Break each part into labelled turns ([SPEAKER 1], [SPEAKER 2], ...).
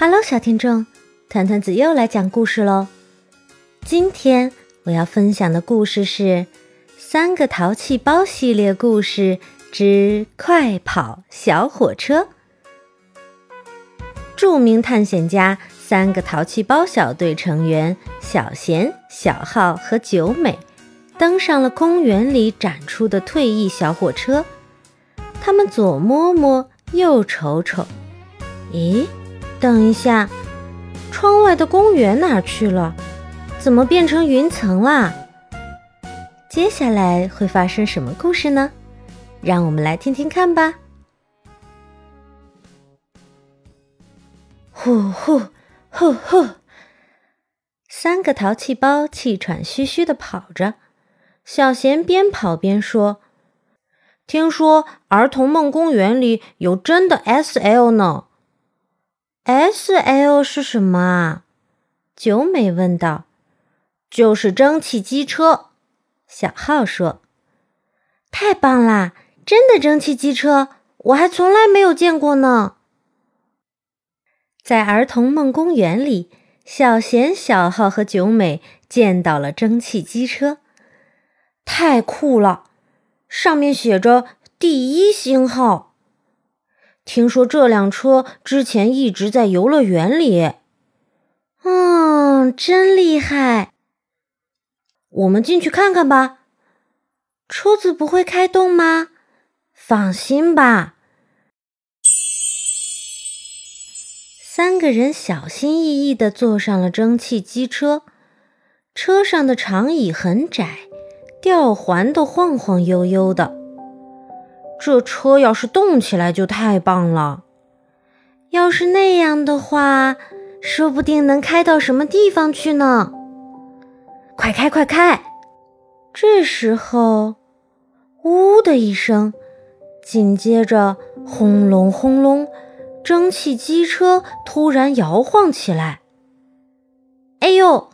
[SPEAKER 1] Hello，小听众，团团子又来讲故事喽。今天我要分享的故事是《三个淘气包》系列故事之《快跑小火车》。著名探险家三个淘气包小队成员小贤、小浩和九美登上了公园里展出的退役小火车。他们左摸摸，右瞅瞅，咦？等一下，窗外的公园哪去了？怎么变成云层啦？接下来会发生什么故事呢？让我们来听听看吧。呼呼呼呼，三个淘气包气喘吁吁的跑着。小贤边跑边说：“听说儿童梦公园里有真的 S L 呢。” S L 是什么啊？九美问道。就是蒸汽机车。小浩说：“太棒啦！真的蒸汽机车，我还从来没有见过呢。”在儿童梦公园里，小贤、小浩和九美见到了蒸汽机车，太酷了！上面写着“第一星号”。听说这辆车之前一直在游乐园里，嗯，真厉害。我们进去看看吧。车子不会开动吗？放心吧。三个人小心翼翼地坐上了蒸汽机车，车上的长椅很窄，吊环都晃晃悠悠的。这车要是动起来就太棒了！要是那样的话，说不定能开到什么地方去呢？快开快开！这时候，呜的一声，紧接着轰隆轰隆，蒸汽机车突然摇晃起来。哎呦！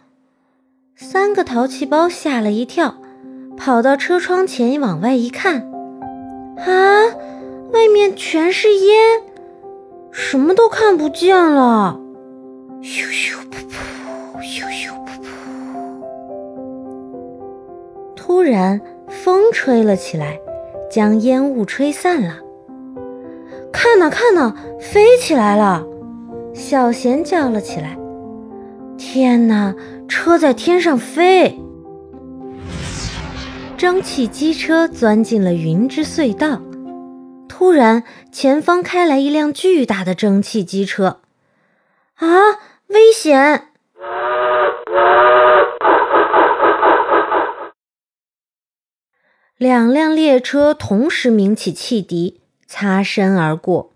[SPEAKER 1] 三个淘气包吓了一跳，跑到车窗前往外一看。啊！外面全是烟，什么都看不见了。咻咻噗噗，咻咻噗噗。突然，风吹了起来，将烟雾吹散了。看呐看呐，飞起来了！小贤叫了起来：“天哪，车在天上飞！”蒸汽机车钻进了云之隧道，突然，前方开来一辆巨大的蒸汽机车，啊，危险！两辆列车同时鸣起汽笛，擦身而过。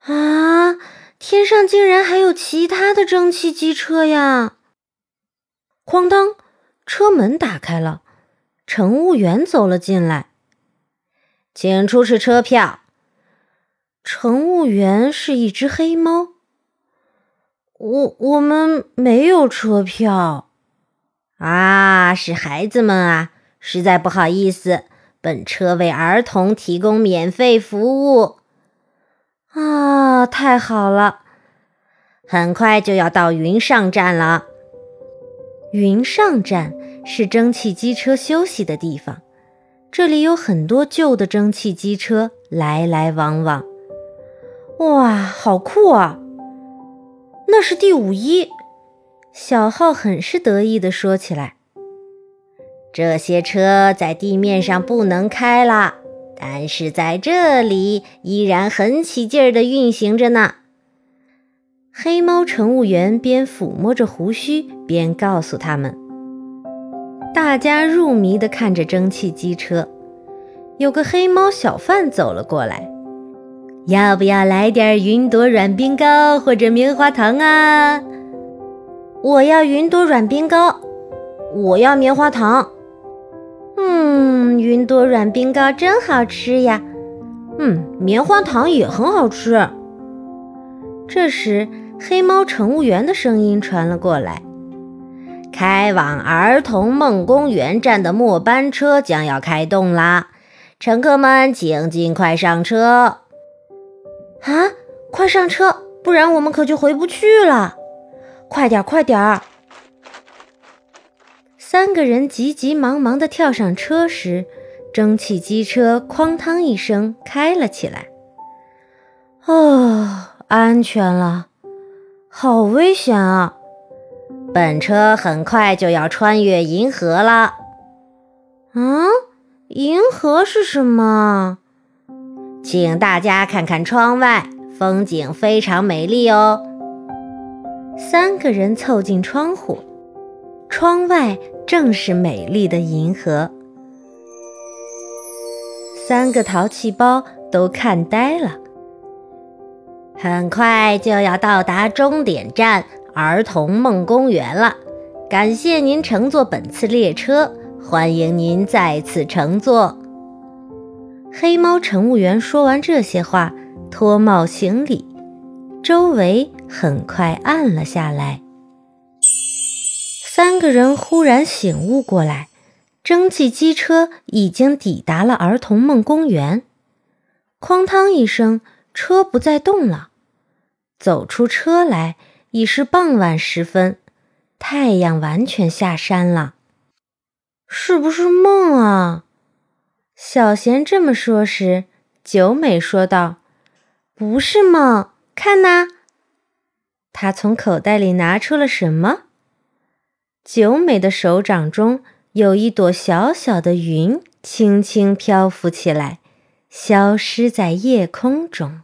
[SPEAKER 1] 啊，天上竟然还有其他的蒸汽机车呀！哐当，车门打开了。乘务员走了进来，请出示车票。乘务员是一只黑猫。我我们没有车票啊，是孩子们啊，实在不好意思，本车为儿童提供免费服务。啊，太好了，很快就要到云上站了。云上站。是蒸汽机车休息的地方，这里有很多旧的蒸汽机车来来往往。哇，好酷啊！那是第五一，小浩很是得意地说起来。这些车在地面上不能开了，但是在这里依然很起劲儿地运行着呢。黑猫乘务员边抚摸着胡须边告诉他们。大家入迷地看着蒸汽机车，有个黑猫小贩走了过来，要不要来点云朵软冰糕或者棉花糖啊？我要云朵软冰糕，我要棉花糖。嗯，云朵软冰糕真好吃呀。嗯，棉花糖也很好吃。这时，黑猫乘务员的声音传了过来。开往儿童梦公园站的末班车将要开动啦，乘客们请尽快上车！啊，快上车，不然我们可就回不去了。快点，快点儿！三个人急急忙忙地跳上车时，蒸汽机车哐当一声开了起来。哦，安全了，好危险啊！
[SPEAKER 2] 本车很快就要穿越银河了。
[SPEAKER 1] 啊，银河是什么？
[SPEAKER 2] 请大家看看窗外，风景非常美丽哦。
[SPEAKER 1] 三个人凑近窗户，窗外正是美丽的银河。三个淘气包都看呆了。
[SPEAKER 2] 很快就要到达终点站。儿童梦公园了，感谢您乘坐本次列车，欢迎您再次乘坐。
[SPEAKER 1] 黑猫乘务员说完这些话，脱帽行礼，周围很快暗了下来。三个人忽然醒悟过来，蒸汽机车已经抵达了儿童梦公园。哐当一声，车不再动了，走出车来。已是傍晚时分，太阳完全下山了。是不是梦啊？小贤这么说时，九美说道：“不是梦，看呐。”他从口袋里拿出了什么？九美的手掌中有一朵小小的云，轻轻漂浮起来，消失在夜空中。